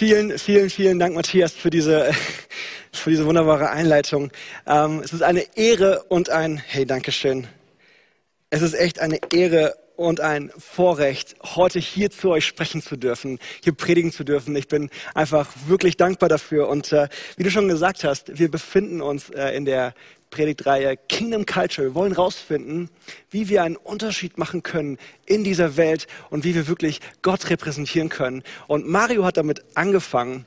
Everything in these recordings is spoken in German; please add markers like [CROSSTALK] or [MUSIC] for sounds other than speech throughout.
Vielen, vielen, vielen Dank, Matthias, für diese, [LAUGHS] für diese wunderbare Einleitung. Ähm, es ist eine Ehre und ein, hey, Dankeschön. Es ist echt eine Ehre und ein Vorrecht, heute hier zu euch sprechen zu dürfen, hier predigen zu dürfen. Ich bin einfach wirklich dankbar dafür. Und äh, wie du schon gesagt hast, wir befinden uns äh, in der Predigtreihe Kingdom Culture. Wir wollen herausfinden, wie wir einen Unterschied machen können in dieser Welt und wie wir wirklich Gott repräsentieren können. Und Mario hat damit angefangen.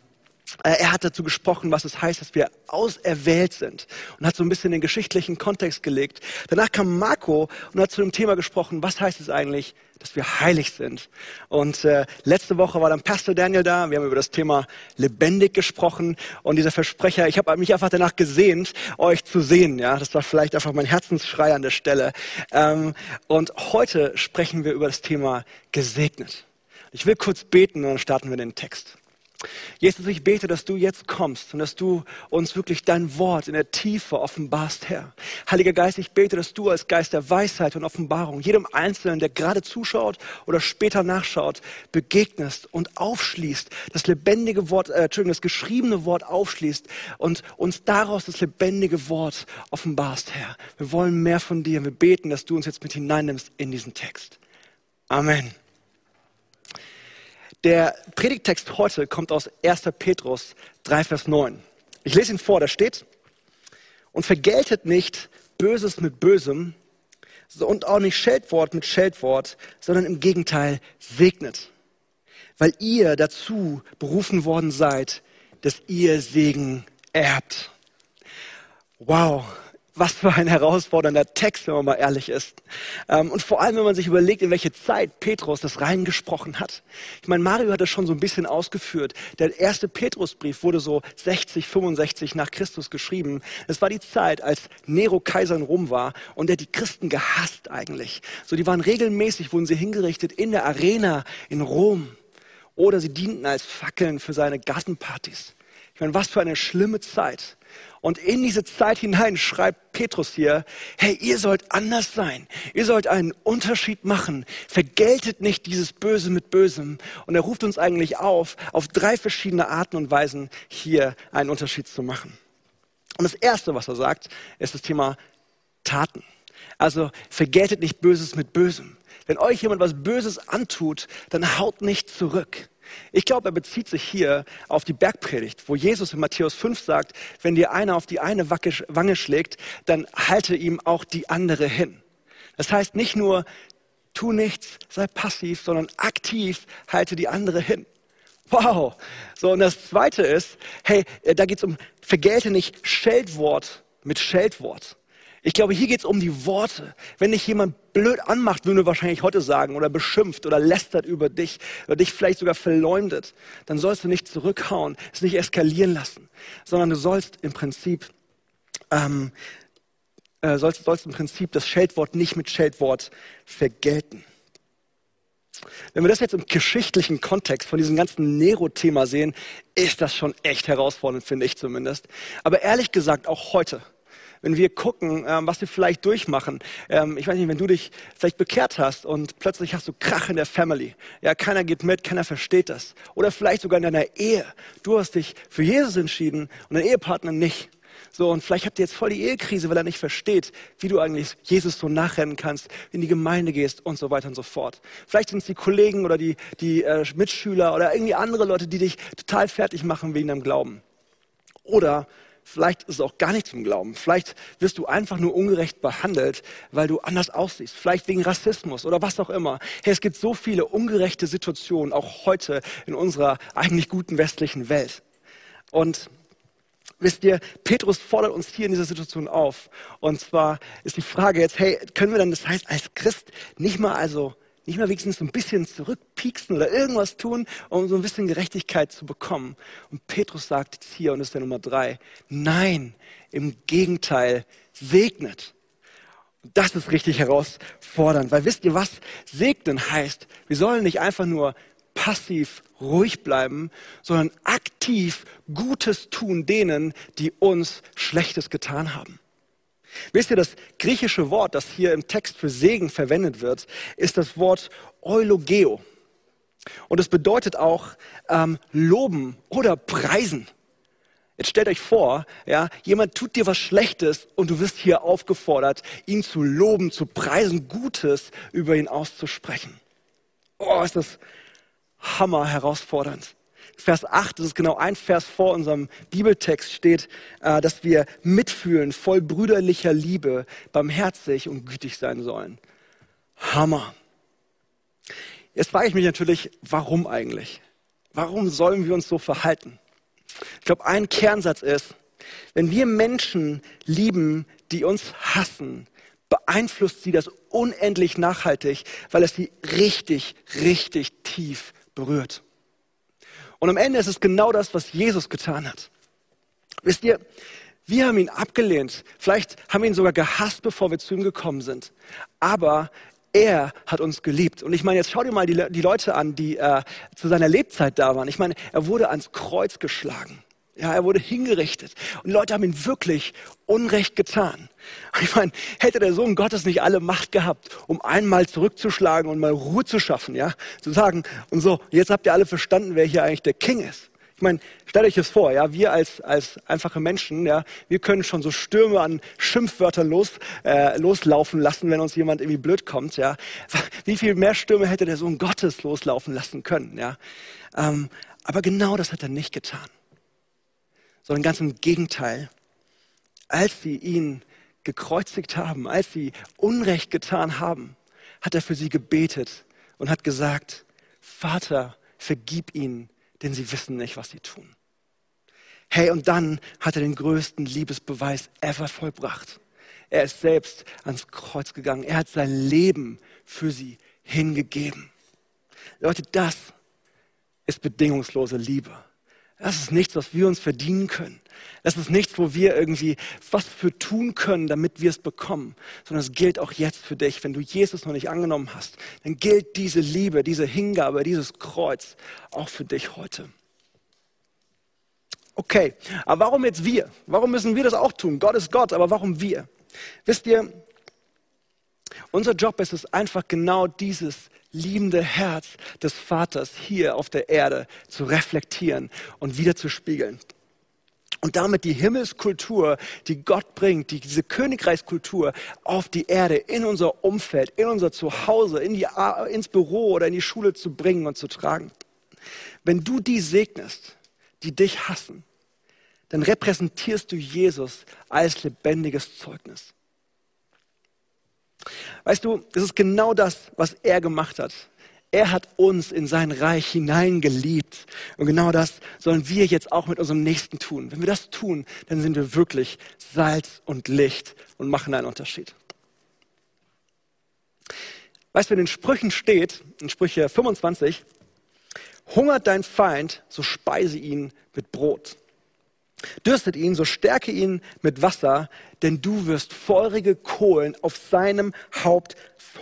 Äh, er hat dazu gesprochen, was es heißt, dass wir auserwählt sind und hat so ein bisschen den geschichtlichen Kontext gelegt. Danach kam Marco und hat zu dem Thema gesprochen, was heißt es eigentlich, dass wir heilig sind. Und äh, letzte Woche war dann Pastor Daniel da. Wir haben über das Thema lebendig gesprochen und dieser Versprecher. Ich habe mich einfach danach gesehnt, euch zu sehen. Ja, das war vielleicht einfach mein Herzensschrei an der Stelle. Ähm, und heute sprechen wir über das Thema gesegnet. Ich will kurz beten und dann starten wir den Text. Jesus, ich bete, dass du jetzt kommst und dass du uns wirklich dein Wort in der Tiefe offenbarst, Herr. Heiliger Geist, ich bete, dass du als Geist der Weisheit und Offenbarung jedem Einzelnen, der gerade zuschaut oder später nachschaut, begegnest und aufschließt, das lebendige Wort, äh, Entschuldigung, das geschriebene Wort aufschließt und uns daraus das lebendige Wort offenbarst, Herr. Wir wollen mehr von dir. Wir beten, dass du uns jetzt mit hineinnimmst in diesen Text. Amen. Der Predigtext heute kommt aus 1. Petrus 3, Vers 9. Ich lese ihn vor, da steht, und vergeltet nicht Böses mit Bösem und auch nicht Scheldwort mit Scheldwort, sondern im Gegenteil segnet, weil ihr dazu berufen worden seid, dass ihr Segen erbt. Wow, was für ein herausfordernder Text, wenn man mal ehrlich ist. Ähm, und vor allem, wenn man sich überlegt, in welche Zeit Petrus das reingesprochen hat. Ich meine, Mario hat das schon so ein bisschen ausgeführt. Der erste Petrusbrief wurde so 60, 65 nach Christus geschrieben. Es war die Zeit, als Nero Kaiser in Rom war und der die Christen gehasst eigentlich. So, die waren regelmäßig, wurden sie hingerichtet in der Arena in Rom. Oder sie dienten als Fackeln für seine Gartenpartys. Ich meine, was für eine schlimme Zeit. Und in diese Zeit hinein schreibt Petrus hier, hey, ihr sollt anders sein. Ihr sollt einen Unterschied machen. Vergeltet nicht dieses Böse mit Bösem. Und er ruft uns eigentlich auf, auf drei verschiedene Arten und Weisen hier einen Unterschied zu machen. Und das Erste, was er sagt, ist das Thema Taten. Also vergeltet nicht Böses mit Bösem. Wenn euch jemand was Böses antut, dann haut nicht zurück. Ich glaube, er bezieht sich hier auf die Bergpredigt, wo Jesus in Matthäus 5 sagt, wenn dir einer auf die eine Wange schlägt, dann halte ihm auch die andere hin. Das heißt nicht nur, tu nichts, sei passiv, sondern aktiv halte die andere hin. Wow. So, und das zweite ist, hey, da geht es um, vergelte nicht Scheldwort mit Scheldwort. Ich glaube, hier geht es um die Worte. Wenn dich jemand blöd anmacht, würden wir wahrscheinlich heute sagen, oder beschimpft oder lästert über dich oder dich vielleicht sogar verleumdet, dann sollst du nicht zurückhauen, es nicht eskalieren lassen, sondern du sollst im Prinzip ähm, äh, sollst, sollst im Prinzip das Scheldwort nicht mit Scheldwort vergelten. Wenn wir das jetzt im geschichtlichen Kontext von diesem ganzen Nero-Thema sehen, ist das schon echt herausfordernd, finde ich zumindest. Aber ehrlich gesagt, auch heute wenn wir gucken, ähm, was wir vielleicht durchmachen. Ähm, ich weiß nicht, wenn du dich vielleicht bekehrt hast und plötzlich hast du Krach in der Family. Ja, keiner geht mit, keiner versteht das. Oder vielleicht sogar in deiner Ehe. Du hast dich für Jesus entschieden und dein Ehepartner nicht. So, und vielleicht habt ihr jetzt voll die Ehekrise, weil er nicht versteht, wie du eigentlich Jesus so nachrennen kannst, in die Gemeinde gehst und so weiter und so fort. Vielleicht sind es die Kollegen oder die, die äh, Mitschüler oder irgendwie andere Leute, die dich total fertig machen wegen deinem Glauben. Oder Vielleicht ist es auch gar nicht zum Glauben. Vielleicht wirst du einfach nur ungerecht behandelt, weil du anders aussiehst. Vielleicht wegen Rassismus oder was auch immer. Hey, es gibt so viele ungerechte Situationen, auch heute in unserer eigentlich guten westlichen Welt. Und wisst ihr, Petrus fordert uns hier in dieser Situation auf. Und zwar ist die Frage jetzt, hey, können wir dann das heißt als Christ nicht mal also nicht mal wenigstens so ein bisschen zurückpieksen oder irgendwas tun, um so ein bisschen Gerechtigkeit zu bekommen. Und Petrus sagt jetzt hier, und das ist der Nummer drei, nein, im Gegenteil, segnet. Und das ist richtig herausfordernd, weil wisst ihr was? Segnen heißt, wir sollen nicht einfach nur passiv ruhig bleiben, sondern aktiv Gutes tun denen, die uns Schlechtes getan haben. Wisst ihr, das griechische Wort, das hier im Text für Segen verwendet wird, ist das Wort Eulogeo. Und es bedeutet auch ähm, loben oder preisen. Jetzt stellt euch vor, ja, jemand tut dir was Schlechtes und du wirst hier aufgefordert, ihn zu loben, zu preisen, Gutes über ihn auszusprechen. Oh, ist das hammer herausfordernd. Vers 8, das ist genau ein Vers vor unserem Bibeltext, steht, äh, dass wir mitfühlen, voll brüderlicher Liebe, barmherzig und gütig sein sollen. Hammer. Jetzt frage ich mich natürlich, warum eigentlich? Warum sollen wir uns so verhalten? Ich glaube, ein Kernsatz ist, wenn wir Menschen lieben, die uns hassen, beeinflusst sie das unendlich nachhaltig, weil es sie richtig, richtig tief berührt. Und am Ende ist es genau das, was Jesus getan hat. Wisst ihr, wir haben ihn abgelehnt. Vielleicht haben wir ihn sogar gehasst, bevor wir zu ihm gekommen sind. Aber er hat uns geliebt. Und ich meine, jetzt schau dir mal die, die Leute an, die äh, zu seiner Lebzeit da waren. Ich meine, er wurde ans Kreuz geschlagen. Ja, er wurde hingerichtet. Und Leute haben ihm wirklich Unrecht getan. Ich meine, hätte der Sohn Gottes nicht alle Macht gehabt, um einmal zurückzuschlagen und mal Ruhe zu schaffen, ja? Zu sagen, und so, jetzt habt ihr alle verstanden, wer hier eigentlich der King ist. Ich meine, stellt euch das vor, ja, wir als, als einfache Menschen, ja, wir können schon so Stürme an Schimpfwörtern los, äh, loslaufen lassen, wenn uns jemand irgendwie blöd kommt, ja. Wie viel mehr Stürme hätte der Sohn Gottes loslaufen lassen können, ja. Ähm, aber genau das hat er nicht getan. Sondern ganz im Gegenteil. Als sie ihn gekreuzigt haben, als sie Unrecht getan haben, hat er für sie gebetet und hat gesagt, Vater, vergib ihnen, denn sie wissen nicht, was sie tun. Hey, und dann hat er den größten Liebesbeweis ever vollbracht. Er ist selbst ans Kreuz gegangen. Er hat sein Leben für sie hingegeben. Leute, das ist bedingungslose Liebe. Das ist nichts, was wir uns verdienen können. Das ist nichts, wo wir irgendwie was für tun können, damit wir es bekommen, sondern es gilt auch jetzt für dich. Wenn du Jesus noch nicht angenommen hast, dann gilt diese Liebe, diese Hingabe, dieses Kreuz auch für dich heute. Okay, aber warum jetzt wir? Warum müssen wir das auch tun? Gott ist Gott, aber warum wir? Wisst ihr, unser Job ist es einfach genau dieses liebende Herz des Vaters hier auf der Erde zu reflektieren und wieder zu spiegeln. Und damit die Himmelskultur, die Gott bringt, die, diese Königreichskultur auf die Erde, in unser Umfeld, in unser Zuhause, in die, ins Büro oder in die Schule zu bringen und zu tragen. Wenn du die segnest, die dich hassen, dann repräsentierst du Jesus als lebendiges Zeugnis. Weißt du, das ist genau das, was er gemacht hat. Er hat uns in sein Reich hineingeliebt. Und genau das sollen wir jetzt auch mit unserem Nächsten tun. Wenn wir das tun, dann sind wir wirklich Salz und Licht und machen einen Unterschied. Weißt du, in den Sprüchen steht, in Sprüche 25, hungert dein Feind, so speise ihn mit Brot. Dürstet ihn, so stärke ihn mit Wasser, denn du wirst feurige Kohlen auf seinem Haupt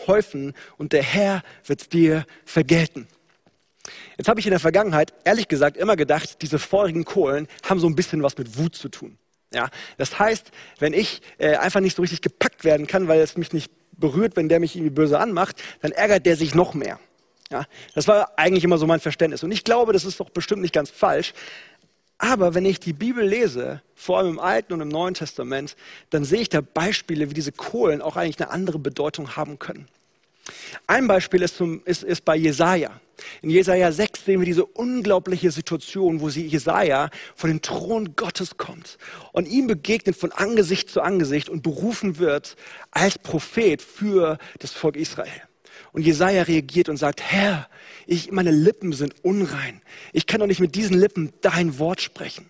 häufen und der Herr wird dir vergelten. Jetzt habe ich in der Vergangenheit, ehrlich gesagt, immer gedacht, diese feurigen Kohlen haben so ein bisschen was mit Wut zu tun. Ja, das heißt, wenn ich äh, einfach nicht so richtig gepackt werden kann, weil es mich nicht berührt, wenn der mich irgendwie böse anmacht, dann ärgert der sich noch mehr. Ja, das war eigentlich immer so mein Verständnis. Und ich glaube, das ist doch bestimmt nicht ganz falsch. Aber wenn ich die Bibel lese, vor allem im Alten und im Neuen Testament, dann sehe ich da Beispiele, wie diese Kohlen auch eigentlich eine andere Bedeutung haben können. Ein Beispiel ist, zum, ist, ist bei Jesaja. In Jesaja 6 sehen wir diese unglaubliche Situation, wo sie Jesaja vor den Thron Gottes kommt und ihm begegnet von Angesicht zu Angesicht und berufen wird als Prophet für das Volk Israel. Und Jesaja reagiert und sagt, Herr, ich, meine Lippen sind unrein. Ich kann doch nicht mit diesen Lippen dein Wort sprechen.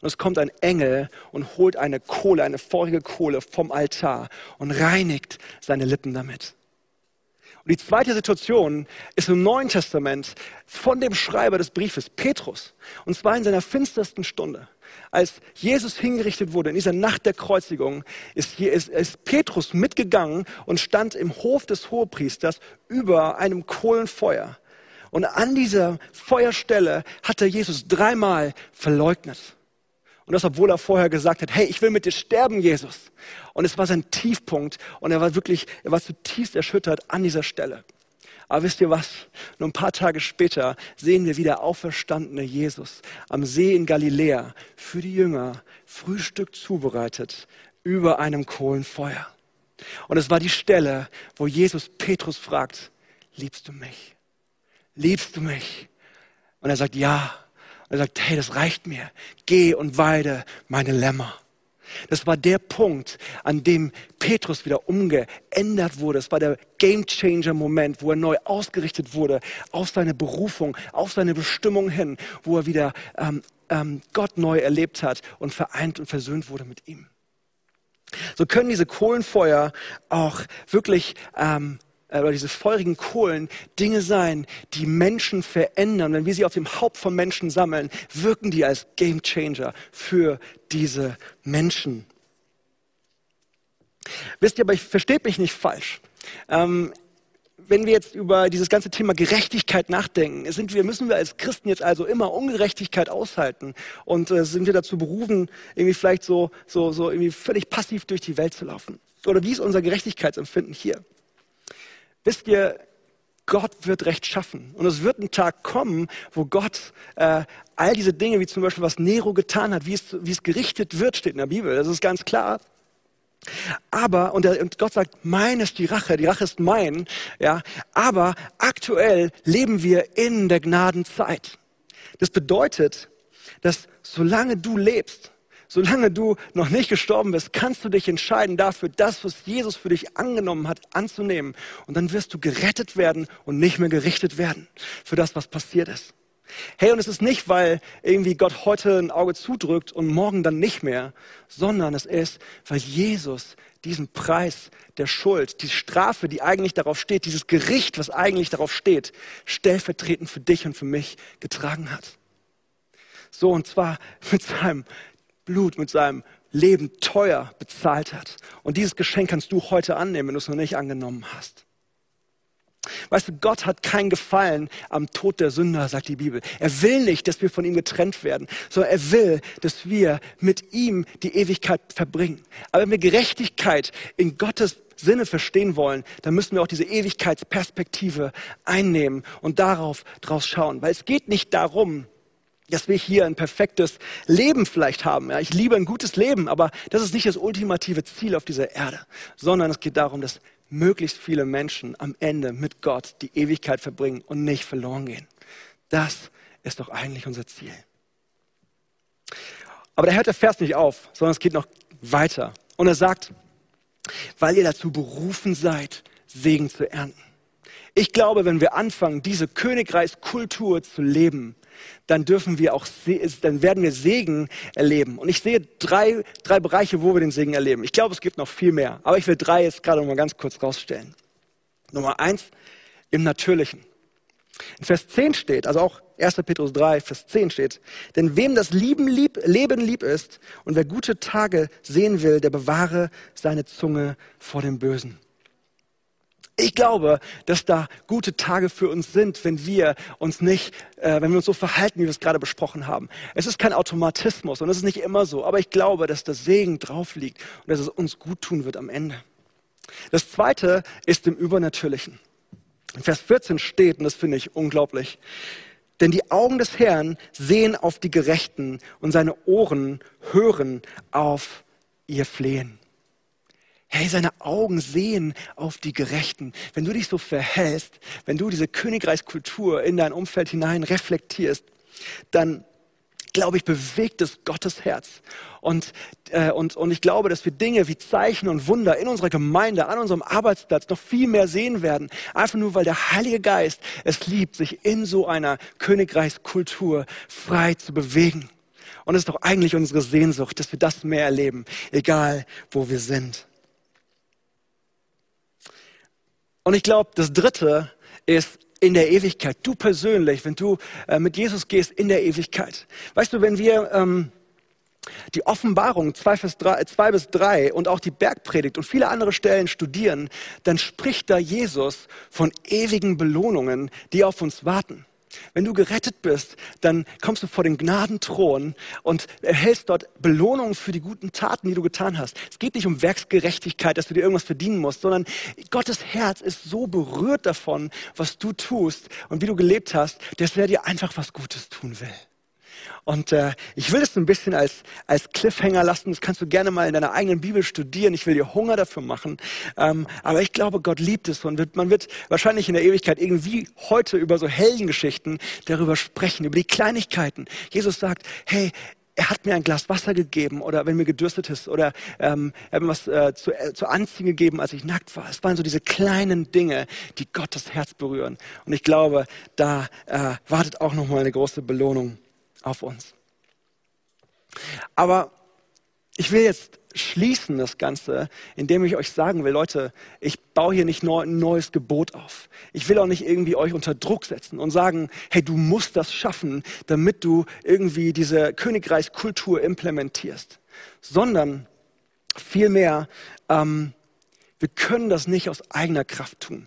Und es kommt ein Engel und holt eine Kohle, eine feurige Kohle vom Altar und reinigt seine Lippen damit. Und die zweite Situation ist im Neuen Testament von dem Schreiber des Briefes, Petrus. Und zwar in seiner finstersten Stunde. Als Jesus hingerichtet wurde, in dieser Nacht der Kreuzigung, ist, ist, ist Petrus mitgegangen und stand im Hof des Hohepriesters über einem Kohlenfeuer. Und an dieser Feuerstelle hat er Jesus dreimal verleugnet. Und das, obwohl er vorher gesagt hat, hey, ich will mit dir sterben, Jesus. Und es war sein Tiefpunkt und er war wirklich, er war zutiefst erschüttert an dieser Stelle. Aber wisst ihr was? Nur ein paar Tage später sehen wir wieder auferstandene Jesus am See in Galiläa für die Jünger Frühstück zubereitet über einem Kohlenfeuer. Und es war die Stelle, wo Jesus Petrus fragt, liebst du mich? Liebst du mich? Und er sagt, ja. Und er sagt, hey, das reicht mir. Geh und weide meine Lämmer. Das war der Punkt, an dem Petrus wieder umgeändert wurde. Es war der Game Changer Moment, wo er neu ausgerichtet wurde auf seine Berufung, auf seine Bestimmung hin, wo er wieder ähm, ähm, Gott neu erlebt hat und vereint und versöhnt wurde mit ihm. So können diese Kohlenfeuer auch wirklich ähm, äh, oder diese feurigen Kohlen Dinge sein, die Menschen verändern. Wenn wir sie auf dem Haupt von Menschen sammeln, wirken die als Game Changer für diese Menschen. Wisst ihr, aber ich versteht mich nicht falsch. Ähm, wenn wir jetzt über dieses ganze Thema Gerechtigkeit nachdenken, sind wir, müssen wir als Christen jetzt also immer Ungerechtigkeit aushalten und äh, sind wir dazu berufen, irgendwie vielleicht so, so, so irgendwie völlig passiv durch die Welt zu laufen? Oder wie ist unser Gerechtigkeitsempfinden hier? Wisst ihr, Gott wird Recht schaffen. Und es wird ein Tag kommen, wo Gott äh, all diese Dinge, wie zum Beispiel was Nero getan hat, wie es, wie es gerichtet wird, steht in der Bibel. Das ist ganz klar. Aber, und, der, und Gott sagt, mein ist die Rache, die Rache ist mein, ja. Aber aktuell leben wir in der Gnadenzeit. Das bedeutet, dass solange du lebst, solange du noch nicht gestorben bist, kannst du dich entscheiden dafür, das, was Jesus für dich angenommen hat, anzunehmen. Und dann wirst du gerettet werden und nicht mehr gerichtet werden für das, was passiert ist. Hey, und es ist nicht, weil irgendwie Gott heute ein Auge zudrückt und morgen dann nicht mehr, sondern es ist, weil Jesus diesen Preis der Schuld, die Strafe, die eigentlich darauf steht, dieses Gericht, was eigentlich darauf steht, stellvertretend für dich und für mich getragen hat. So, und zwar [LAUGHS] mit seinem Blut, mit seinem Leben teuer bezahlt hat. Und dieses Geschenk kannst du heute annehmen, wenn du es noch nicht angenommen hast. Weißt du, Gott hat kein Gefallen am Tod der Sünder, sagt die Bibel. Er will nicht, dass wir von ihm getrennt werden, sondern er will, dass wir mit ihm die Ewigkeit verbringen. Aber wenn wir Gerechtigkeit in Gottes Sinne verstehen wollen, dann müssen wir auch diese Ewigkeitsperspektive einnehmen und darauf draus schauen. Weil es geht nicht darum, dass wir hier ein perfektes Leben vielleicht haben. Ja, ich liebe ein gutes Leben, aber das ist nicht das ultimative Ziel auf dieser Erde, sondern es geht darum, dass möglichst viele Menschen am Ende mit Gott die Ewigkeit verbringen und nicht verloren gehen. Das ist doch eigentlich unser Ziel. Aber da hört der Vers nicht auf, sondern es geht noch weiter. Und er sagt, weil ihr dazu berufen seid, Segen zu ernten. Ich glaube, wenn wir anfangen, diese Königreichskultur zu leben, dann dürfen wir auch, dann werden wir Segen erleben. Und ich sehe drei, drei Bereiche, wo wir den Segen erleben. Ich glaube, es gibt noch viel mehr. Aber ich will drei jetzt gerade mal ganz kurz rausstellen. Nummer eins, im Natürlichen. In Vers 10 steht, also auch 1. Petrus 3, Vers 10 steht, denn wem das Lieben lieb, Leben lieb ist und wer gute Tage sehen will, der bewahre seine Zunge vor dem Bösen. Ich glaube, dass da gute Tage für uns sind, wenn wir uns nicht, äh, wenn wir uns so verhalten, wie wir es gerade besprochen haben. Es ist kein Automatismus und es ist nicht immer so, aber ich glaube, dass der Segen drauf liegt und dass es uns gut tun wird am Ende. Das zweite ist im Übernatürlichen. In Vers 14 steht, und das finde ich unglaublich, denn die Augen des Herrn sehen auf die Gerechten und seine Ohren hören auf ihr Flehen. Hey, seine Augen sehen auf die Gerechten. Wenn du dich so verhältst, wenn du diese Königreichskultur in dein Umfeld hinein reflektierst, dann glaube ich, bewegt es Gottes Herz. Und, äh, und, und ich glaube, dass wir Dinge wie Zeichen und Wunder in unserer Gemeinde, an unserem Arbeitsplatz noch viel mehr sehen werden. Einfach nur, weil der Heilige Geist es liebt, sich in so einer Königreichskultur frei zu bewegen. Und es ist doch eigentlich unsere Sehnsucht, dass wir das mehr erleben, egal wo wir sind. Und ich glaube, das Dritte ist in der Ewigkeit. Du persönlich, wenn du äh, mit Jesus gehst in der Ewigkeit. Weißt du, wenn wir ähm, die Offenbarung 2, 3, 2 bis 3 und auch die Bergpredigt und viele andere Stellen studieren, dann spricht da Jesus von ewigen Belohnungen, die auf uns warten. Wenn du gerettet bist, dann kommst du vor den Gnadenthron und erhältst dort Belohnungen für die guten Taten, die du getan hast. Es geht nicht um Werksgerechtigkeit, dass du dir irgendwas verdienen musst, sondern Gottes Herz ist so berührt davon, was du tust und wie du gelebt hast, dass er dir einfach was Gutes tun will. Und äh, ich will das ein bisschen als, als Cliffhanger lassen. Das kannst du gerne mal in deiner eigenen Bibel studieren. Ich will dir Hunger dafür machen. Ähm, aber ich glaube, Gott liebt es und wird, man wird wahrscheinlich in der Ewigkeit irgendwie heute über so Heldengeschichten darüber sprechen, über die Kleinigkeiten. Jesus sagt, hey, er hat mir ein Glas Wasser gegeben oder wenn mir gedürstet ist oder ähm, er hat mir was äh, zu, äh, zu anziehen gegeben, als ich nackt war. Es waren so diese kleinen Dinge, die Gottes Herz berühren. Und ich glaube, da äh, wartet auch nochmal eine große Belohnung auf uns. Aber ich will jetzt schließen das Ganze, indem ich euch sagen will, Leute, ich baue hier nicht nur ein neues Gebot auf. Ich will auch nicht irgendwie euch unter Druck setzen und sagen, hey, du musst das schaffen, damit du irgendwie diese Königreichskultur implementierst, sondern vielmehr, ähm, wir können das nicht aus eigener Kraft tun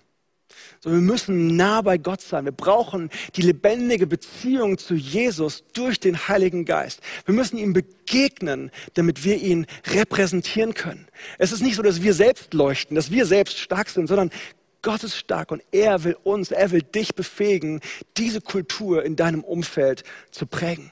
sondern wir müssen nah bei Gott sein. Wir brauchen die lebendige Beziehung zu Jesus durch den Heiligen Geist. Wir müssen ihm begegnen, damit wir ihn repräsentieren können. Es ist nicht so, dass wir selbst leuchten, dass wir selbst stark sind, sondern Gott ist stark und er will uns, er will dich befähigen, diese Kultur in deinem Umfeld zu prägen.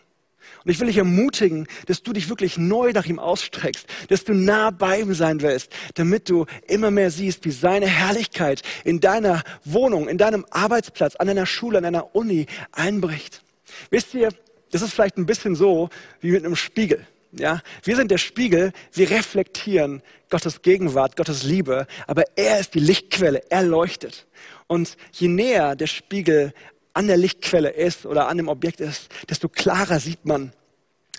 Und ich will dich ermutigen, dass du dich wirklich neu nach ihm ausstreckst, dass du nah bei ihm sein willst, damit du immer mehr siehst, wie seine Herrlichkeit in deiner Wohnung, in deinem Arbeitsplatz, an deiner Schule, an deiner Uni einbricht. Wisst ihr, das ist vielleicht ein bisschen so wie mit einem Spiegel. Ja, wir sind der Spiegel, wir reflektieren Gottes Gegenwart, Gottes Liebe, aber er ist die Lichtquelle, er leuchtet. Und je näher der Spiegel an der Lichtquelle ist oder an dem Objekt ist, desto klarer sieht man,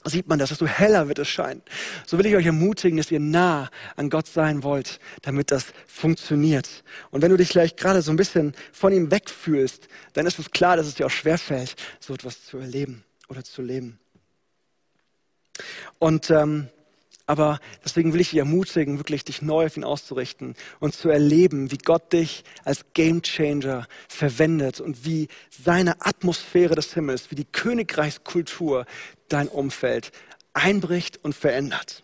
sieht man das, desto heller wird es scheinen. So will ich euch ermutigen, dass ihr nah an Gott sein wollt, damit das funktioniert. Und wenn du dich vielleicht gerade so ein bisschen von ihm wegfühlst, dann ist es klar, dass es dir auch schwerfällt, so etwas zu erleben oder zu leben. Und ähm, aber deswegen will ich dich ermutigen, wirklich dich neu auf ihn auszurichten und zu erleben, wie Gott dich als Gamechanger verwendet und wie seine Atmosphäre des Himmels, wie die Königreichskultur dein Umfeld einbricht und verändert.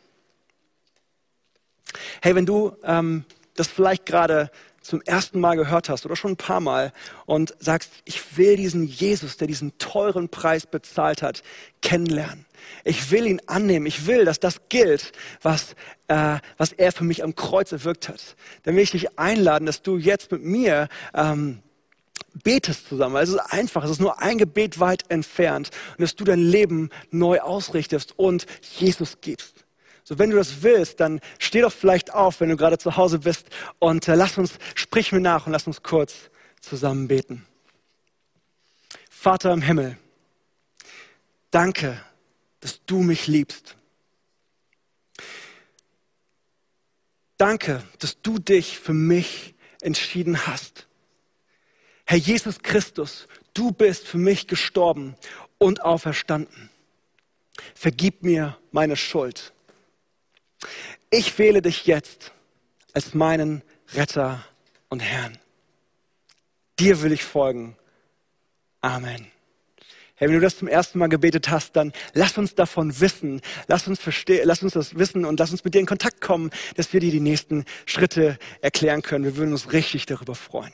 Hey, wenn du ähm, das vielleicht gerade zum ersten Mal gehört hast oder schon ein paar Mal und sagst, ich will diesen Jesus, der diesen teuren Preis bezahlt hat, kennenlernen. Ich will ihn annehmen. Ich will, dass das gilt, was, äh, was er für mich am Kreuz erwirkt hat. Dann will ich dich einladen, dass du jetzt mit mir ähm, betest zusammen. es ist einfach, es ist nur ein Gebet weit entfernt und dass du dein Leben neu ausrichtest und Jesus gibst. So, wenn du das willst, dann steh doch vielleicht auf, wenn du gerade zu Hause bist und äh, lass uns, sprich mir nach und lass uns kurz zusammen beten. Vater im Himmel, danke, dass du mich liebst. Danke, dass du dich für mich entschieden hast. Herr Jesus Christus, du bist für mich gestorben und auferstanden. Vergib mir meine Schuld. Ich wähle dich jetzt als meinen Retter und Herrn. Dir will ich folgen. Amen. Herr, wenn du das zum ersten Mal gebetet hast, dann lass uns davon wissen, lass uns verstehen, lass uns das wissen und lass uns mit dir in Kontakt kommen, dass wir dir die nächsten Schritte erklären können. Wir würden uns richtig darüber freuen.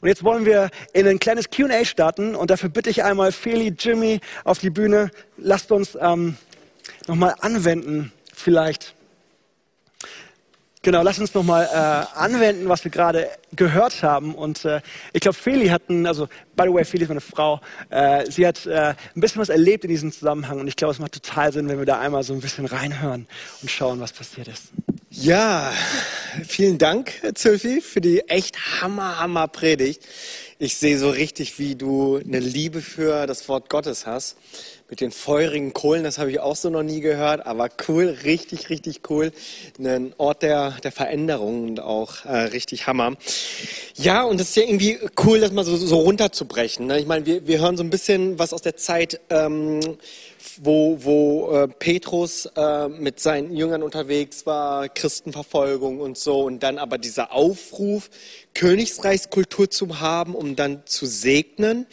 Und jetzt wollen wir in ein kleines Q&A starten und dafür bitte ich einmal Feli, Jimmy auf die Bühne. Lasst uns ähm, nochmal anwenden, vielleicht. Genau, lass uns nochmal äh, anwenden, was wir gerade gehört haben. Und äh, ich glaube, Feli hat, ein, also by the way, Feli ist meine Frau, äh, sie hat äh, ein bisschen was erlebt in diesem Zusammenhang. Und ich glaube, es macht total Sinn, wenn wir da einmal so ein bisschen reinhören und schauen, was passiert ist. Ja, vielen Dank, Zülfi, für die echt hammer, hammer Predigt. Ich sehe so richtig, wie du eine Liebe für das Wort Gottes hast mit den feurigen Kohlen, das habe ich auch so noch nie gehört, aber cool, richtig, richtig cool. Ein Ort der, der Veränderung und auch äh, richtig Hammer. Ja, und es ist ja irgendwie cool, das mal so, so runterzubrechen. Ne? Ich meine, wir, wir hören so ein bisschen was aus der Zeit, ähm, wo, wo äh, Petrus äh, mit seinen Jüngern unterwegs war, Christenverfolgung und so, und dann aber dieser Aufruf, Königsreichskultur zu haben, um dann zu segnen.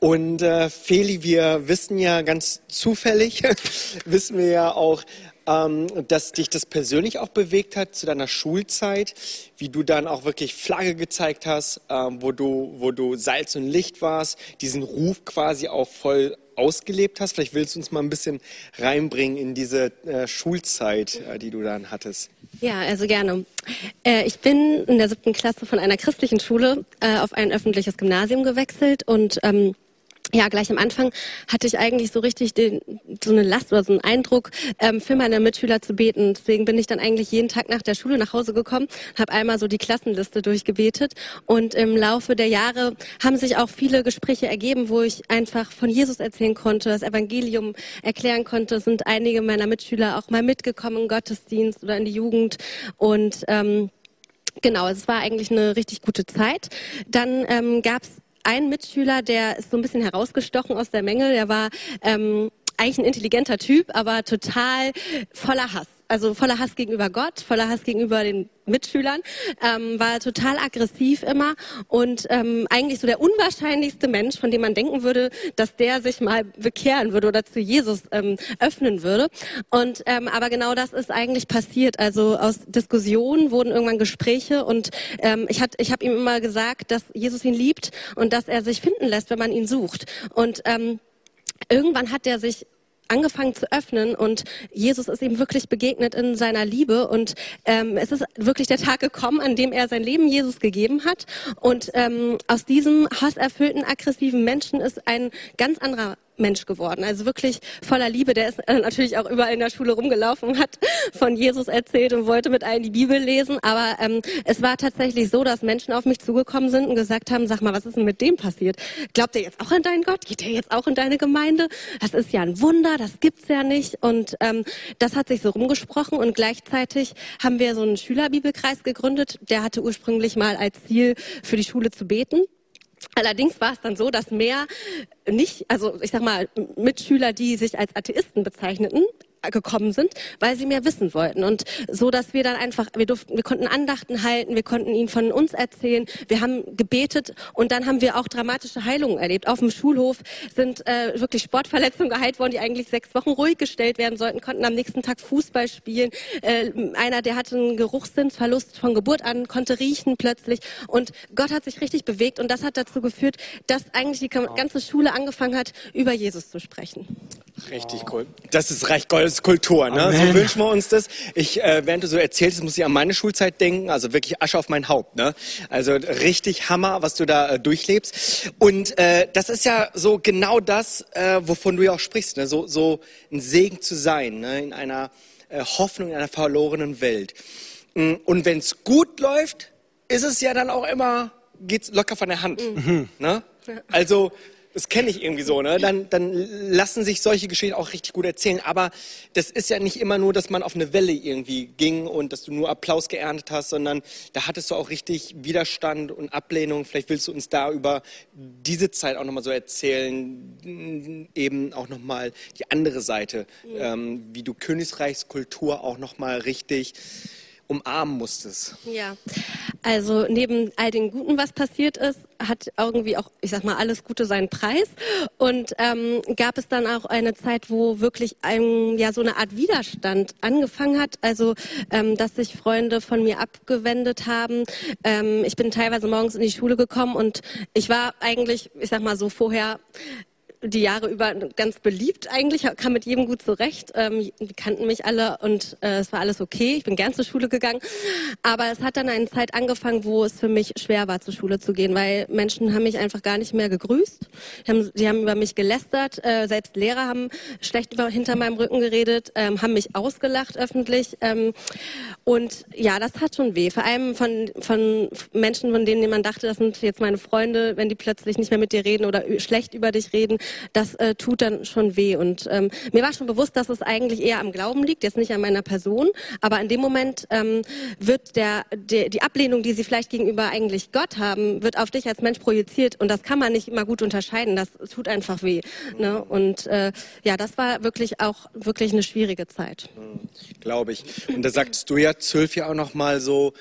Und äh, Feli, wir wissen ja ganz zufällig, [LAUGHS] wissen wir ja auch, ähm, dass dich das persönlich auch bewegt hat zu deiner Schulzeit, wie du dann auch wirklich Flagge gezeigt hast, ähm, wo, du, wo du Salz und Licht warst, diesen Ruf quasi auch voll ausgelebt hast. Vielleicht willst du uns mal ein bisschen reinbringen in diese äh, Schulzeit, äh, die du dann hattest. Ja, also gerne. Äh, ich bin in der siebten Klasse von einer christlichen Schule äh, auf ein öffentliches Gymnasium gewechselt und ähm, ja, gleich am Anfang hatte ich eigentlich so richtig den, so eine Last oder so einen Eindruck, ähm, für meine Mitschüler zu beten. Deswegen bin ich dann eigentlich jeden Tag nach der Schule nach Hause gekommen, habe einmal so die Klassenliste durchgebetet und im Laufe der Jahre haben sich auch viele Gespräche ergeben, wo ich einfach von Jesus erzählen konnte, das Evangelium erklären konnte. Es sind einige meiner Mitschüler auch mal mitgekommen im Gottesdienst oder in die Jugend und ähm, Genau, es war eigentlich eine richtig gute Zeit. Dann ähm, gab es ein Mitschüler, der ist so ein bisschen herausgestochen aus der Menge. Der war ähm, eigentlich ein intelligenter Typ, aber total voller Hass. Also voller Hass gegenüber Gott, voller Hass gegenüber den Mitschülern, ähm, war total aggressiv immer und ähm, eigentlich so der unwahrscheinlichste Mensch, von dem man denken würde, dass der sich mal bekehren würde oder zu Jesus ähm, öffnen würde. Und ähm, aber genau das ist eigentlich passiert. Also aus Diskussionen wurden irgendwann Gespräche und ähm, ich, hat, ich habe ihm immer gesagt, dass Jesus ihn liebt und dass er sich finden lässt, wenn man ihn sucht. Und ähm, irgendwann hat er sich angefangen zu öffnen und Jesus ist ihm wirklich begegnet in seiner Liebe und ähm, es ist wirklich der Tag gekommen, an dem er sein Leben Jesus gegeben hat und ähm, aus diesem hasserfüllten, aggressiven Menschen ist ein ganz anderer Mensch geworden. Also wirklich voller Liebe. Der ist äh, natürlich auch überall in der Schule rumgelaufen, hat von Jesus erzählt und wollte mit allen die Bibel lesen. Aber ähm, es war tatsächlich so, dass Menschen auf mich zugekommen sind und gesagt haben, sag mal, was ist denn mit dem passiert? Glaubt er jetzt auch an deinen Gott? Geht er jetzt auch in deine Gemeinde? Das ist ja ein Wunder, das gibt's ja nicht. Und ähm, das hat sich so rumgesprochen und gleichzeitig haben wir so einen Schülerbibelkreis gegründet. Der hatte ursprünglich mal als Ziel, für die Schule zu beten. Allerdings war es dann so, dass mehr nicht, also ich sag mal, Mitschüler, die sich als Atheisten bezeichneten, gekommen sind, weil sie mehr wissen wollten und so, dass wir dann einfach, wir durften, wir konnten Andachten halten, wir konnten ihnen von uns erzählen, wir haben gebetet und dann haben wir auch dramatische Heilungen erlebt. Auf dem Schulhof sind äh, wirklich Sportverletzungen geheilt worden, die eigentlich sechs Wochen ruhig gestellt werden sollten, konnten am nächsten Tag Fußball spielen. Äh, einer, der hatte einen Geruchssinnverlust von Geburt an, konnte riechen plötzlich und Gott hat sich richtig bewegt und das hat dazu geführt, dass eigentlich die ganze Schule angefangen hat, über Jesus zu sprechen. Richtig cool. Das ist Reich Gottes Kultur, ne? So wünschen wir uns das. Ich, äh, während du so erzählst, muss ich an meine Schulzeit denken, also wirklich Asche auf mein Haupt, ne? Also richtig Hammer, was du da äh, durchlebst. Und äh, das ist ja so genau das, äh, wovon du ja auch sprichst, ne? So, so ein Segen zu sein, ne? In einer äh, Hoffnung, in einer verlorenen Welt. Mm, und wenn es gut läuft, ist es ja dann auch immer, geht's locker von der Hand, mhm. ne? Also das kenne ich irgendwie so, ne? Dann, dann lassen sich solche Geschichten auch richtig gut erzählen. Aber das ist ja nicht immer nur, dass man auf eine Welle irgendwie ging und dass du nur Applaus geerntet hast, sondern da hattest du auch richtig Widerstand und Ablehnung. Vielleicht willst du uns da über diese Zeit auch nochmal so erzählen, eben auch nochmal die andere Seite, ja. ähm, wie du Königreichskultur auch nochmal richtig umarmen musstest. Ja, also neben all den Guten, was passiert ist, hat irgendwie auch, ich sag mal, alles Gute seinen Preis. Und ähm, gab es dann auch eine Zeit, wo wirklich ein, ja so eine Art Widerstand angefangen hat. Also ähm, dass sich Freunde von mir abgewendet haben. Ähm, ich bin teilweise morgens in die Schule gekommen und ich war eigentlich, ich sag mal so vorher die Jahre über ganz beliebt eigentlich, kam mit jedem gut zurecht. Ähm, die kannten mich alle und äh, es war alles okay. Ich bin gern zur Schule gegangen. Aber es hat dann eine Zeit angefangen, wo es für mich schwer war, zur Schule zu gehen, weil Menschen haben mich einfach gar nicht mehr gegrüßt. Die haben, die haben über mich gelästert. Äh, selbst Lehrer haben schlecht über, hinter meinem Rücken geredet, ähm, haben mich ausgelacht öffentlich. Ähm, und ja, das hat schon weh. Vor allem von, von Menschen, von denen man dachte, das sind jetzt meine Freunde, wenn die plötzlich nicht mehr mit dir reden oder schlecht über dich reden das äh, tut dann schon weh. Und ähm, mir war schon bewusst, dass es eigentlich eher am Glauben liegt, jetzt nicht an meiner Person. Aber in dem Moment ähm, wird der, der, die Ablehnung, die sie vielleicht gegenüber eigentlich Gott haben, wird auf dich als Mensch projiziert. Und das kann man nicht immer gut unterscheiden. Das tut einfach weh. Ne? Und äh, ja, das war wirklich auch wirklich eine schwierige Zeit. Glaube ich. Und da sagst du ja, zwölf ja auch noch mal so,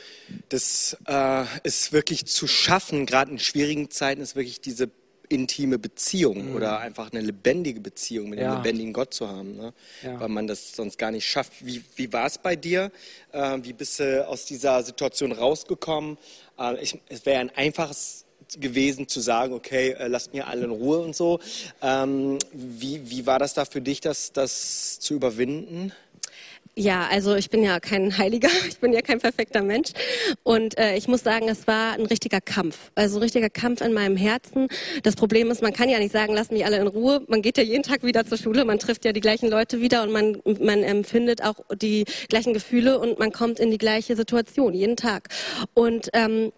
das äh, ist wirklich zu schaffen, gerade in schwierigen Zeiten, ist wirklich diese intime Beziehung Mhm. oder einfach eine lebendige Beziehung mit Ja. einem lebendigen Gott zu haben, ne? Ja. weil man das sonst gar nicht schafft. Wie, wie war es bei dir? Äh, wie bist du aus dieser Situation rausgekommen? Äh, ich, es wäre ein einfaches gewesen zu sagen, okay, äh, lasst mir alle in Ruhe und so. Ähm, wie, wie war das da für dich, das, das zu überwinden? Ja, also ich bin ja kein Heiliger, [LAUGHS] ich bin ja kein perfekter Mensch. Und äh, ich muss sagen, es war ein richtiger Kampf. Also ein richtiger Kampf in meinem Herzen. Das Problem ist, man kann ja nicht sagen, lasst mich alle in Ruhe. Man geht ja jeden Tag wieder zur Schule, man trifft ja die gleichen Leute wieder und man, man empfindet auch die gleichen Gefühle und man kommt in die gleiche Situation jeden Tag. Und ähm,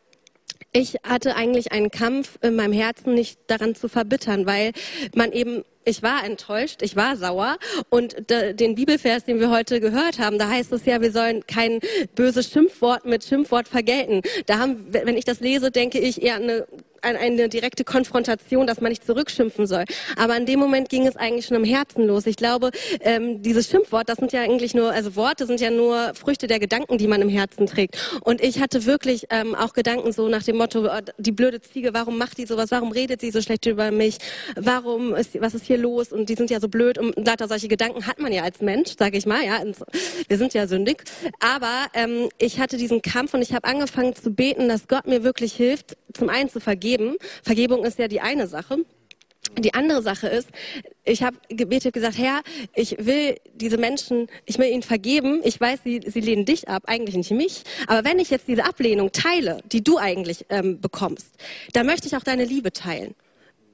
ich hatte eigentlich einen Kampf in meinem Herzen nicht daran zu verbittern, weil man eben ich war enttäuscht, ich war sauer und de, den Bibelvers, den wir heute gehört haben, da heißt es ja, wir sollen kein böses Schimpfwort mit Schimpfwort vergelten. Da haben, wenn ich das lese, denke ich eher eine an eine direkte Konfrontation, dass man nicht zurückschimpfen soll. Aber in dem Moment ging es eigentlich schon im Herzen los. Ich glaube, ähm, dieses Schimpfwort, das sind ja eigentlich nur, also Worte sind ja nur Früchte der Gedanken, die man im Herzen trägt. Und ich hatte wirklich ähm, auch Gedanken so nach dem Motto, äh, die blöde Ziege, warum macht die sowas? Warum redet sie so schlecht über mich? Warum ist, was ist hier los? Und die sind ja so blöd. Und lauter solche Gedanken hat man ja als Mensch, sage ich mal. Ja, wir sind ja sündig. Aber ähm, ich hatte diesen Kampf und ich habe angefangen zu beten, dass Gott mir wirklich hilft, zum einen zu vergeben. Vergebung ist ja die eine Sache. Die andere Sache ist, ich habe gebetet gesagt, Herr, ich will diese Menschen, ich will ihnen vergeben. Ich weiß, sie, sie lehnen dich ab, eigentlich nicht mich. Aber wenn ich jetzt diese Ablehnung teile, die du eigentlich ähm, bekommst, dann möchte ich auch deine Liebe teilen.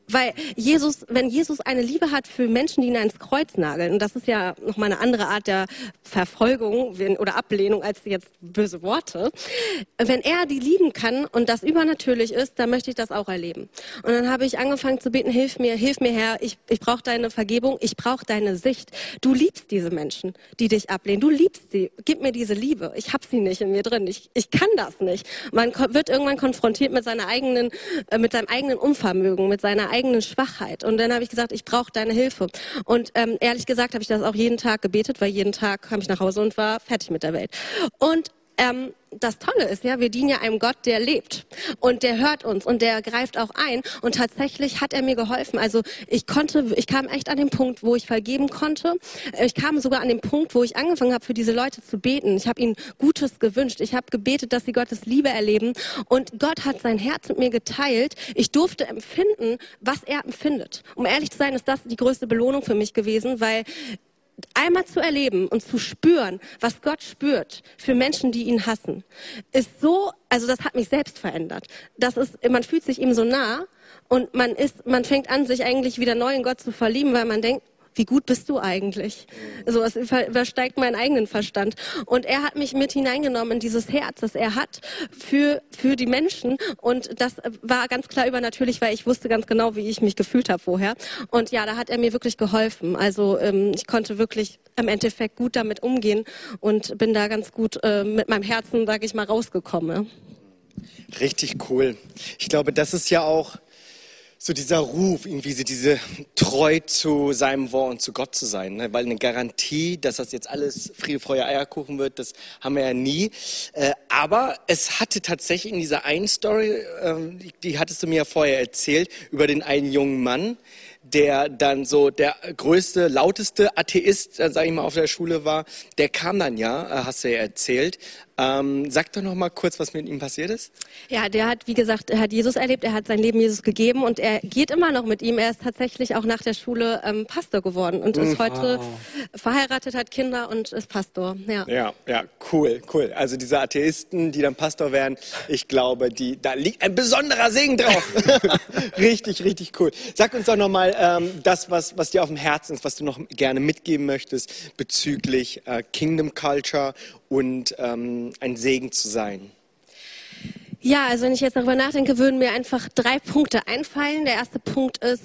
Weil Jesus, wenn Jesus eine Liebe hat für Menschen, die ihn ans Kreuz nageln, und das ist ja nochmal eine andere Art der Verfolgung oder Ablehnung als jetzt böse Worte, wenn er die lieben kann und das übernatürlich ist, dann möchte ich das auch erleben. Und dann habe ich angefangen zu beten, hilf mir, hilf mir Herr, ich, ich brauche deine Vergebung, ich brauche deine Sicht. Du liebst diese Menschen, die dich ablehnen, du liebst sie, gib mir diese Liebe. Ich habe sie nicht in mir drin, ich, ich kann das nicht. Man wird irgendwann konfrontiert mit seiner eigenen, äh, mit seinem eigenen Unvermögen, mit seiner eigenen Schwachheit. Und dann habe ich gesagt, ich brauche deine Hilfe. Und ähm, ehrlich gesagt habe ich das auch jeden Tag gebetet, weil jeden Tag kam ich nach Hause und war fertig mit der Welt. Und ähm, das Tolle ist ja, wir dienen ja einem Gott, der lebt und der hört uns und der greift auch ein und tatsächlich hat er mir geholfen. Also ich konnte, ich kam echt an den Punkt, wo ich vergeben konnte. Ich kam sogar an den Punkt, wo ich angefangen habe, für diese Leute zu beten. Ich habe ihnen Gutes gewünscht. Ich habe gebetet, dass sie Gottes Liebe erleben und Gott hat sein Herz mit mir geteilt. Ich durfte empfinden, was er empfindet. Um ehrlich zu sein, ist das die größte Belohnung für mich gewesen, weil einmal zu erleben und zu spüren, was Gott spürt für Menschen, die ihn hassen, ist so, also das hat mich selbst verändert. Das ist, man fühlt sich ihm so nah und man ist, man fängt an, sich eigentlich wieder neu in Gott zu verlieben, weil man denkt, wie gut bist du eigentlich? So, über- übersteigt meinen eigenen Verstand. Und er hat mich mit hineingenommen in dieses Herz, das er hat für, für die Menschen. Und das war ganz klar übernatürlich, weil ich wusste ganz genau, wie ich mich gefühlt habe vorher. Und ja, da hat er mir wirklich geholfen. Also ähm, ich konnte wirklich im Endeffekt gut damit umgehen und bin da ganz gut äh, mit meinem Herzen, sage ich mal, rausgekommen. Richtig cool. Ich glaube, das ist ja auch so dieser Ruf, irgendwie diese treu zu seinem Wort und zu Gott zu sein. Ne? Weil eine Garantie, dass das jetzt alles Friede, Freude, Eierkuchen wird, das haben wir ja nie. Äh, aber es hatte tatsächlich in dieser einen Story, ähm, die, die hattest du mir ja vorher erzählt, über den einen jungen Mann, der dann so der größte, lauteste Atheist, äh, sage ich mal, auf der Schule war. Der kam dann ja, äh, hast du ja erzählt. Ähm, sag doch noch mal kurz, was mit ihm passiert ist. Ja, der hat, wie gesagt, er hat Jesus erlebt, er hat sein Leben Jesus gegeben und er geht immer noch mit ihm. Er ist tatsächlich auch nach der Schule ähm, Pastor geworden und ist heute verheiratet, hat Kinder und ist Pastor. Ja. Ja, ja, cool, cool. Also diese Atheisten, die dann Pastor werden, ich glaube, die, da liegt ein besonderer Segen drauf. [LAUGHS] richtig, richtig cool. Sag uns doch nochmal ähm, das, was, was dir auf dem Herzen ist, was du noch gerne mitgeben möchtest bezüglich äh, Kingdom Culture und ähm, ein Segen zu sein. Ja, also wenn ich jetzt darüber nachdenke, würden mir einfach drei Punkte einfallen. Der erste Punkt ist,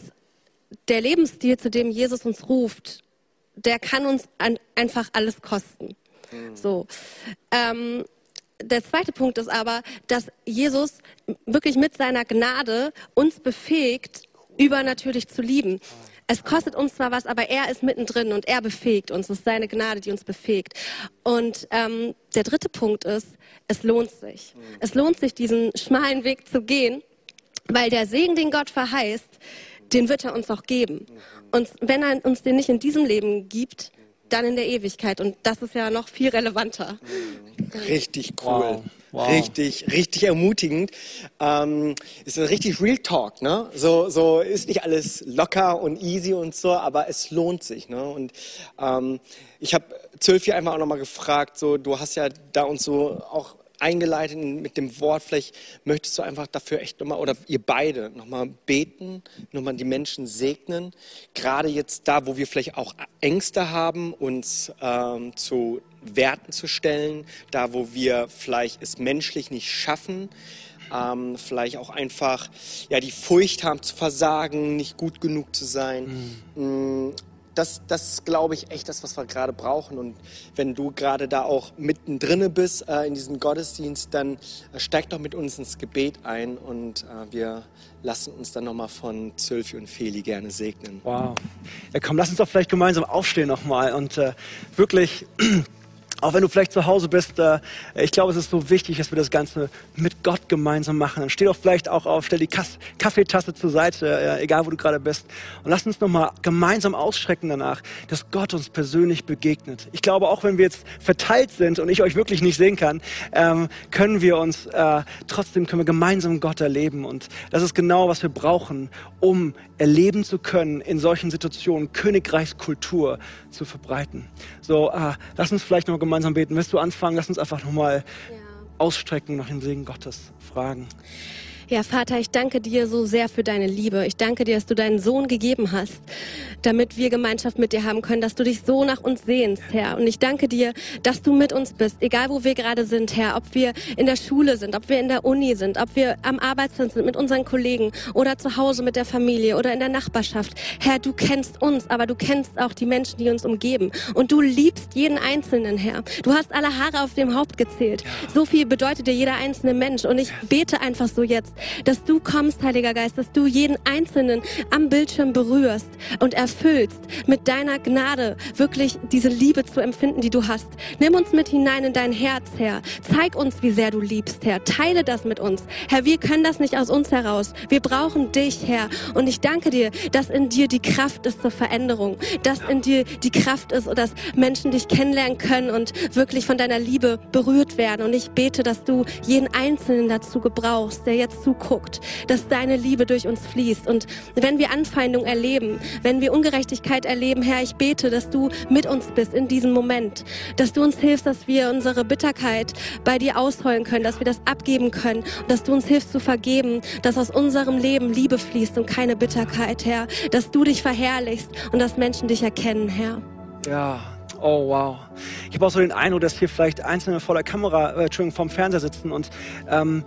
der Lebensstil, zu dem Jesus uns ruft, der kann uns an, einfach alles kosten. So. Ähm, der zweite Punkt ist aber, dass Jesus wirklich mit seiner Gnade uns befähigt, übernatürlich zu lieben. Es kostet uns zwar was, aber er ist mittendrin und er befähigt uns. Es ist seine Gnade, die uns befähigt. Und ähm, der dritte Punkt ist, es lohnt sich. Es lohnt sich, diesen schmalen Weg zu gehen. Weil der Segen, den Gott verheißt, den wird er uns auch geben. Und wenn er uns den nicht in diesem Leben gibt, dann in der Ewigkeit. Und das ist ja noch viel relevanter. Richtig cool. Wow. Wow. Richtig, richtig ermutigend. Ähm, ist ein richtig Real Talk, ne? So, so ist nicht alles locker und easy und so, aber es lohnt sich, ne? Und ähm, ich habe Zölfi einfach auch nochmal gefragt, so, du hast ja da uns so auch eingeleitet mit dem Wort. Vielleicht möchtest du einfach dafür echt nochmal, oder ihr beide nochmal beten, nochmal die Menschen segnen. Gerade jetzt da, wo wir vielleicht auch Ängste haben, uns ähm, zu Werten zu stellen, da, wo wir vielleicht es menschlich nicht schaffen. Ähm, vielleicht auch einfach ja, die Furcht haben zu versagen, nicht gut genug zu sein. Mhm. Das, das glaube ich, echt das, was wir gerade brauchen. Und wenn du gerade da auch mittendrin bist äh, in diesem Gottesdienst, dann äh, steig doch mit uns ins Gebet ein und äh, wir lassen uns dann nochmal von Zülfi und Feli gerne segnen. Wow. Ja, komm, lass uns doch vielleicht gemeinsam aufstehen nochmal und äh, wirklich auch wenn du vielleicht zu Hause bist, äh, ich glaube, es ist so wichtig, dass wir das Ganze mit Gott gemeinsam machen. Dann steh doch vielleicht auch auf, stell die Kass Kaffeetasse zur Seite, äh, egal wo du gerade bist. Und lass uns nochmal gemeinsam ausschrecken danach, dass Gott uns persönlich begegnet. Ich glaube, auch wenn wir jetzt verteilt sind und ich euch wirklich nicht sehen kann, ähm, können wir uns äh, trotzdem können wir gemeinsam Gott erleben. Und das ist genau, was wir brauchen, um erleben zu können, in solchen Situationen Königreichskultur zu verbreiten. So, äh, lass uns vielleicht noch gemeinsam beten. Willst du anfangen? Lass uns einfach nochmal ja. ausstrecken, nach dem Segen Gottes fragen. Ja, Vater, ich danke dir so sehr für deine Liebe. Ich danke dir, dass du deinen Sohn gegeben hast, damit wir Gemeinschaft mit dir haben können, dass du dich so nach uns sehnst, Herr. Und ich danke dir, dass du mit uns bist, egal wo wir gerade sind, Herr. Ob wir in der Schule sind, ob wir in der Uni sind, ob wir am Arbeitsplatz sind mit unseren Kollegen oder zu Hause mit der Familie oder in der Nachbarschaft. Herr, du kennst uns, aber du kennst auch die Menschen, die uns umgeben. Und du liebst jeden Einzelnen, Herr. Du hast alle Haare auf dem Haupt gezählt. So viel bedeutet dir jeder einzelne Mensch. Und ich bete einfach so jetzt, dass du kommst, Heiliger Geist, dass du jeden Einzelnen am Bildschirm berührst und erfüllst mit deiner Gnade, wirklich diese Liebe zu empfinden, die du hast. Nimm uns mit hinein in dein Herz, Herr. Zeig uns, wie sehr du liebst, Herr. Teile das mit uns. Herr, wir können das nicht aus uns heraus. Wir brauchen dich, Herr. Und ich danke dir, dass in dir die Kraft ist zur Veränderung, dass in dir die Kraft ist, dass Menschen dich kennenlernen können und wirklich von deiner Liebe berührt werden. Und ich bete, dass du jeden Einzelnen dazu gebrauchst, der jetzt zu zuguckt, dass deine Liebe durch uns fließt. Und wenn wir Anfeindung erleben, wenn wir Ungerechtigkeit erleben, Herr, ich bete, dass du mit uns bist in diesem Moment, dass du uns hilfst, dass wir unsere Bitterkeit bei dir ausheulen können, dass wir das abgeben können und dass du uns hilfst zu vergeben, dass aus unserem Leben Liebe fließt und keine Bitterkeit, Herr, dass du dich verherrlichst und dass Menschen dich erkennen, Herr. Ja, oh wow. Ich habe auch so den Eindruck, dass hier vielleicht Einzelne vor der Kamera, äh, Entschuldigung, vorm Fernseher sitzen und ähm,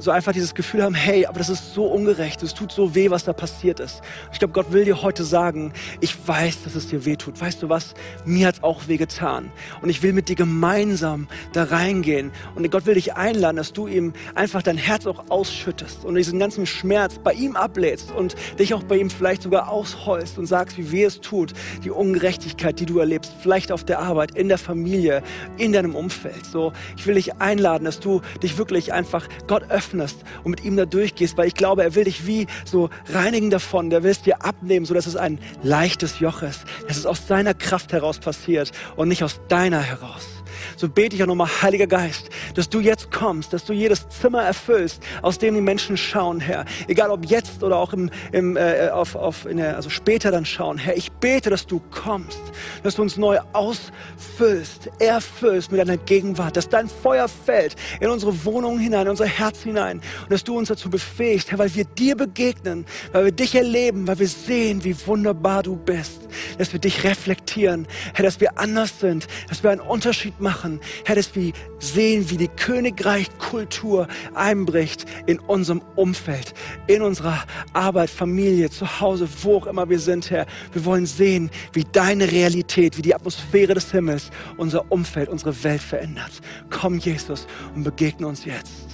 so einfach dieses Gefühl haben, hey, aber das ist so ungerecht, es tut so weh, was da passiert ist. Ich glaube, Gott will dir heute sagen, ich weiß, dass es dir weh tut. Weißt du was? Mir hat es auch weh getan. Und ich will mit dir gemeinsam da reingehen. Und Gott will dich einladen, dass du ihm einfach dein Herz auch ausschüttest und diesen ganzen Schmerz bei ihm ablädst und dich auch bei ihm vielleicht sogar ausheulst und sagst, wie weh es tut, die Ungerechtigkeit, die du erlebst, vielleicht auf der Arbeit, in der Familie, in deinem Umfeld. So, ich will dich einladen, dass du dich wirklich einfach Gott öffnest öffnest und mit ihm da durchgehst, weil ich glaube, er will dich wie so reinigen davon, der will es dir abnehmen, sodass es ein leichtes Joch ist, dass es aus seiner Kraft heraus passiert und nicht aus deiner heraus so bete ich auch nochmal, Heiliger Geist, dass du jetzt kommst, dass du jedes Zimmer erfüllst, aus dem die Menschen schauen, Herr. Egal ob jetzt oder auch im, im, äh, auf, auf in der, also später dann schauen, Herr. Ich bete, dass du kommst, dass du uns neu ausfüllst, erfüllst mit deiner Gegenwart, dass dein Feuer fällt in unsere Wohnungen hinein, in unser Herz hinein und dass du uns dazu befähigst, Herr, weil wir dir begegnen, weil wir dich erleben, weil wir sehen, wie wunderbar du bist, dass wir dich reflektieren, Herr, dass wir anders sind, dass wir einen Unterschied machen machen, Herr, dass wir sehen, wie die Königreich-Kultur einbricht in unserem Umfeld, in unserer Arbeit, Familie, zu Hause, wo auch immer wir sind, Herr. Wir wollen sehen, wie deine Realität, wie die Atmosphäre des Himmels unser Umfeld, unsere Welt verändert. Komm, Jesus, und begegne uns jetzt.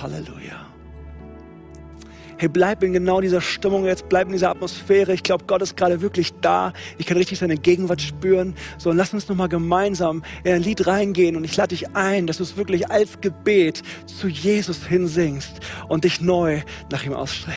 Halleluja. Hey, bleib in genau dieser Stimmung jetzt, bleib in dieser Atmosphäre. Ich glaube, Gott ist gerade wirklich da. Ich kann richtig seine Gegenwart spüren. So, und lass uns nochmal gemeinsam in ein Lied reingehen und ich lade dich ein, dass du es wirklich als Gebet zu Jesus hinsingst und dich neu nach ihm ausstreckst.